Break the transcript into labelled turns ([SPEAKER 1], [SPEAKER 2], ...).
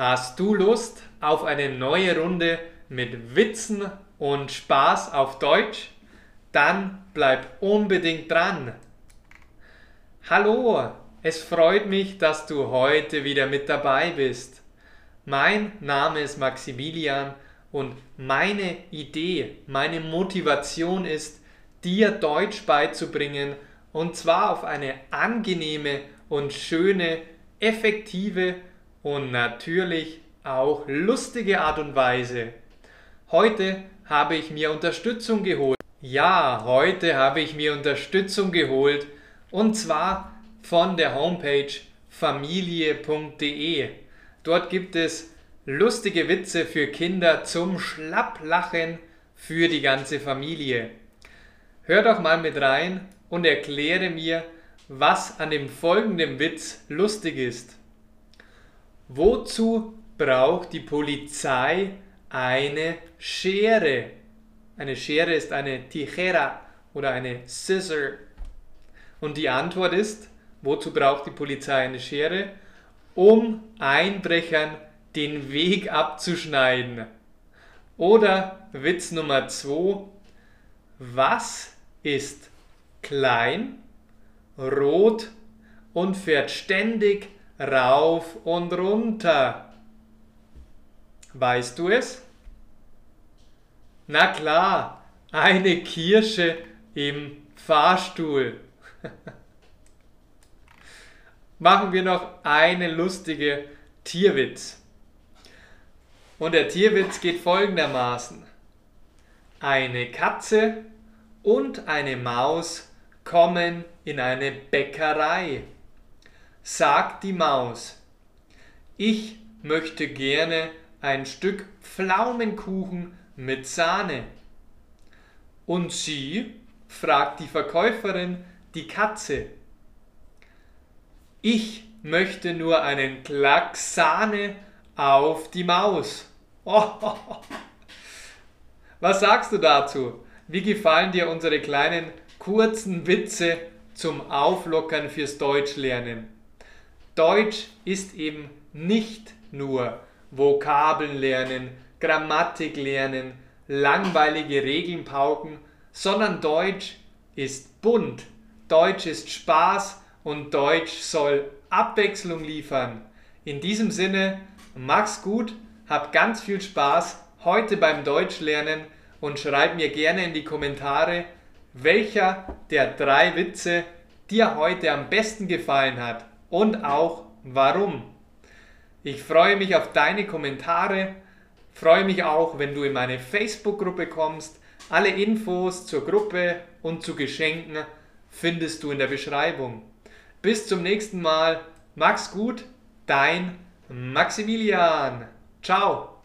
[SPEAKER 1] Hast du Lust auf eine neue Runde mit Witzen und Spaß auf Deutsch? Dann bleib unbedingt dran. Hallo, es freut mich, dass du heute wieder mit dabei bist. Mein Name ist Maximilian und meine Idee, meine Motivation ist, dir Deutsch beizubringen und zwar auf eine angenehme und schöne, effektive und natürlich auch lustige Art und Weise. Heute habe ich mir Unterstützung geholt. Ja, heute habe ich mir Unterstützung geholt und zwar von der Homepage familie.de. Dort gibt es lustige Witze für Kinder zum Schlapplachen für die ganze Familie. Hör doch mal mit rein und erkläre mir, was an dem folgenden Witz lustig ist. Wozu braucht die Polizei eine Schere? Eine Schere ist eine Tijera oder eine Scissor. Und die Antwort ist, wozu braucht die Polizei eine Schere? Um Einbrechern den Weg abzuschneiden. Oder Witz Nummer 2. Was ist klein, rot und fährt ständig rauf und runter. Weißt du es? Na klar, eine Kirsche im Fahrstuhl. Machen wir noch eine lustige Tierwitz. Und der Tierwitz geht folgendermaßen. Eine Katze und eine Maus kommen in eine Bäckerei. Sagt die Maus, ich möchte gerne ein Stück Pflaumenkuchen mit Sahne. Und sie? fragt die Verkäuferin die Katze. Ich möchte nur einen Klack Sahne auf die Maus. Oh, Was sagst du dazu? Wie gefallen dir unsere kleinen kurzen Witze zum Auflockern fürs Deutschlernen. Deutsch ist eben nicht nur Vokabeln lernen, Grammatik lernen, langweilige Regeln pauken, sondern Deutsch ist bunt. Deutsch ist Spaß und Deutsch soll Abwechslung liefern. In diesem Sinne, mach's gut, hab ganz viel Spaß heute beim Deutschlernen und schreib mir gerne in die Kommentare, welcher der drei Witze dir heute am besten gefallen hat und auch warum. Ich freue mich auf deine Kommentare, freue mich auch, wenn du in meine Facebook-Gruppe kommst. Alle Infos zur Gruppe und zu Geschenken findest du in der Beschreibung. Bis zum nächsten Mal. Mach's gut, dein Maximilian. Ciao.